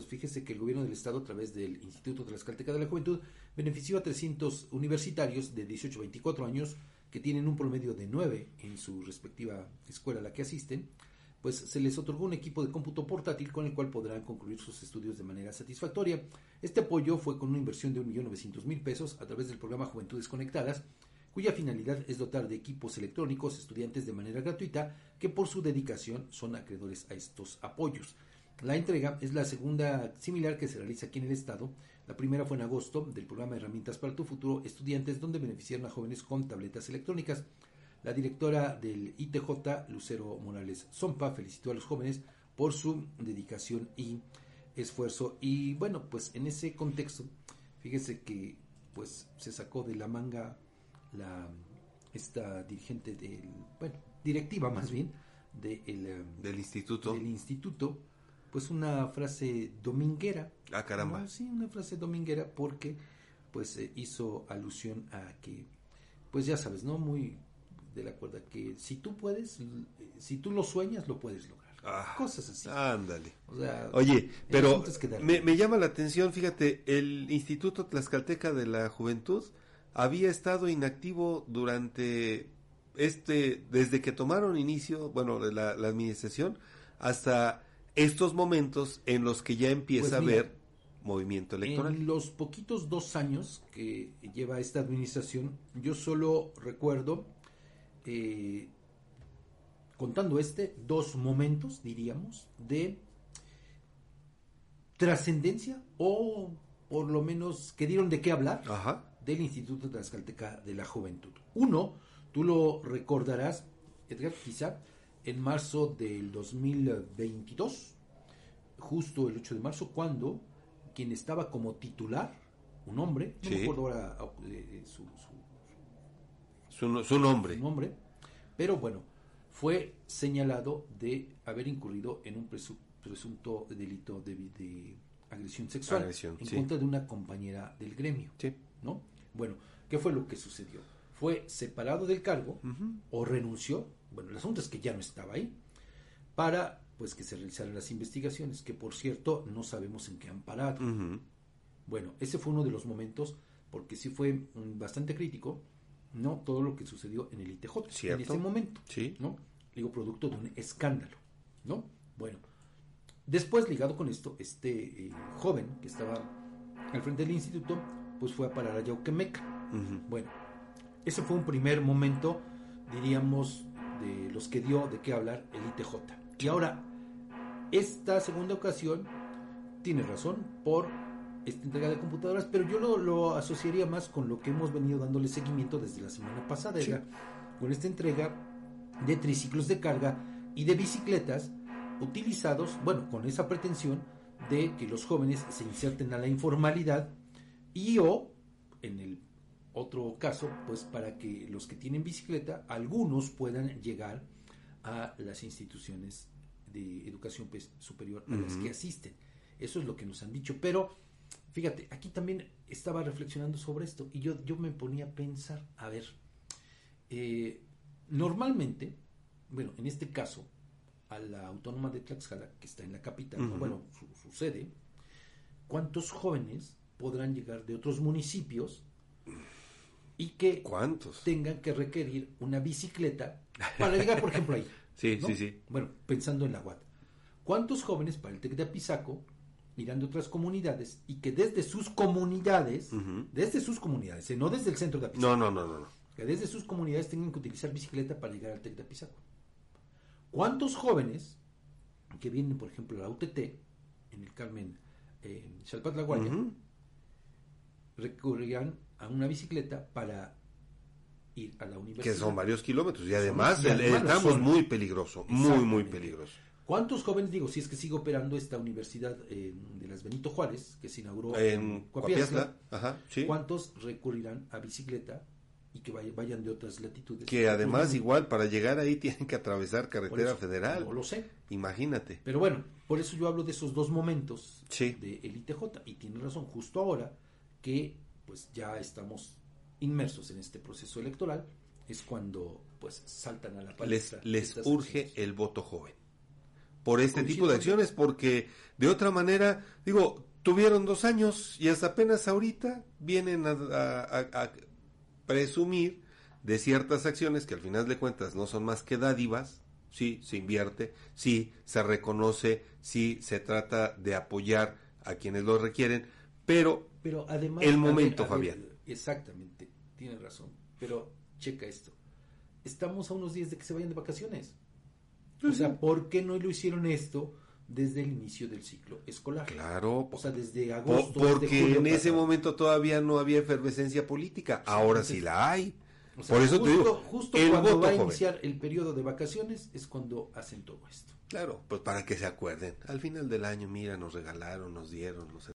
pues fíjese que el gobierno del estado a través del Instituto Tlaxcalteca de la Juventud benefició a 300 universitarios de 18 a 24 años que tienen un promedio de 9 en su respectiva escuela a la que asisten, pues se les otorgó un equipo de cómputo portátil con el cual podrán concluir sus estudios de manera satisfactoria. Este apoyo fue con una inversión de 1.900.000 pesos a través del programa Juventudes Conectadas, cuya finalidad es dotar de equipos electrónicos estudiantes de manera gratuita que por su dedicación son acreedores a estos apoyos. La entrega es la segunda similar que se realiza aquí en el estado. La primera fue en agosto del programa Herramientas para tu Futuro, estudiantes donde beneficiaron a jóvenes con tabletas electrónicas. La directora del ITJ, Lucero Morales Zompa, felicitó a los jóvenes por su dedicación y esfuerzo. Y bueno, pues en ese contexto, fíjese que pues se sacó de la manga la esta dirigente del, bueno, directiva más bien, de el, del instituto. Del instituto pues una frase dominguera. Ah, caramba. Sí, una frase dominguera porque pues eh, hizo alusión a que, pues ya sabes, ¿no? Muy de la cuerda que si tú puedes, si tú lo sueñas, lo puedes lograr. Ah, Cosas así. Ándale. O sea, Oye, pero es me, llama la atención, fíjate, el Instituto Tlaxcalteca de la Juventud había estado inactivo durante este, desde que tomaron inicio, bueno, de la, la administración, hasta estos momentos en los que ya empieza Pues a haber movimiento electoral. En los poquitos dos años que lleva esta administración, yo solo recuerdo, eh, contando este, dos momentos, diríamos, de trascendencia o por lo menos que dieron de qué hablar Ajá. del Instituto Tlaxcalteca de la Juventud. Uno, tú lo recordarás, Edgar, quizá, en marzo del 2022, justo el 8 de marzo, cuando quien estaba como titular, un hombre, no Sí. me acuerdo ahora eh, su, su- Su, su nombre. su nombre, pero bueno, fue señalado de haber incurrido en un presu- presunto delito de, de agresión sexual Agresión, en sí. contra de una compañera del gremio. Sí. ¿no? Bueno, ¿qué fue lo que sucedió? Fue separado del cargo o renunció, bueno, el asunto es que ya no estaba ahí, para pues que se realizaran las investigaciones, que por cierto no sabemos en qué han parado. Bueno, ese fue uno de los momentos, porque sí fue bastante crítico, ¿no? Todo lo que sucedió en el ITJ en ese momento, Sí. ¿no? Digo, producto de un escándalo, ¿no? Bueno, después ligado con esto, este eh, joven que estaba al frente del instituto, pues fue a parar a Yauquemeca. Bueno, ese fue un primer momento, diríamos, de los que dio de qué hablar el ITJ. Y ahora, esta segunda ocasión, tiene razón, por esta entrega de computadoras, pero yo lo, lo asociaría más con lo que hemos venido dándole seguimiento desde la semana pasada, Sí. Con esta entrega de triciclos de carga y de bicicletas utilizados, bueno, con esa pretensión de que los jóvenes se inserten a la informalidad y o, en el otro caso, pues para que los que tienen bicicleta, algunos puedan llegar a las instituciones de educación pues, superior a las que asisten. Eso es lo que nos han dicho. Pero, fíjate, aquí también estaba reflexionando sobre esto y yo, yo me ponía a pensar, a ver, eh, normalmente, bueno, en este caso, a la autónoma de Tlaxcala, que está en la capital, bueno, su, su sede, ¿cuántos jóvenes podrán llegar de otros municipios y que ¿Cuántos? tengan que requerir una bicicleta para llegar, por ejemplo, ahí? Sí, ¿no? sí, sí. Bueno, pensando en la UAT. ¿Cuántos jóvenes para el TEC de Apizaco irán de otras comunidades y que desde sus comunidades, desde sus comunidades, eh, no desde el centro de Apizaco, No, no, no, no. no. que desde sus comunidades tengan que utilizar bicicleta para llegar al TEC de Apizaco? ¿Cuántos jóvenes que vienen, por ejemplo, a la UTT, en el Carmen, eh, en Xalpatla Guaya, Ujú. Recurrirán a una bicicleta para ir a la universidad? Que son varios kilómetros. Y además, el, el tramo es muy peligroso. Muy, muy peligroso. ¿Cuántos jóvenes, digo, si es que sigue operando esta universidad eh, de las Benito Juárez, que se inauguró En Coapiazla. Ajá, sí. ¿cuántos recurrirán a bicicleta y que vaya- vayan de otras latitudes? Que además, igual, para llegar ahí tienen que atravesar carretera eso, federal. No lo sé. Imagínate. Pero bueno, por eso yo hablo de esos dos momentos Sí. del ITJ. Y tiene razón, justo ahora que pues ya estamos inmersos en este proceso electoral, es cuando pues saltan a la Les, palestra. les estas urge el voto joven. por este tipo de acciones, porque de otra manera, digo, tuvieron dos años y hasta apenas ahorita vienen a, presumir de ciertas acciones que al final de cuentas no son más que dádivas, sí, se invierte, sí, se reconoce, sí, se trata de apoyar a quienes lo requieren, pero, pero además, el momento, Fabián. exactamente, tiene razón, pero checa esto. Estamos a unos días de que se vayan de vacaciones. O sea, ¿por qué no lo hicieron esto desde el inicio del ciclo escolar? Claro. O sea, desde agosto. porque en ese momento todavía no había efervescencia política. Ahora sí la hay. Por eso justo, te digo, justo cuando va a iniciar el periodo de vacaciones es cuando hacen todo esto. Claro, pues para que se acuerden. Al final del año, mira, nos regalaron, nos dieron, nos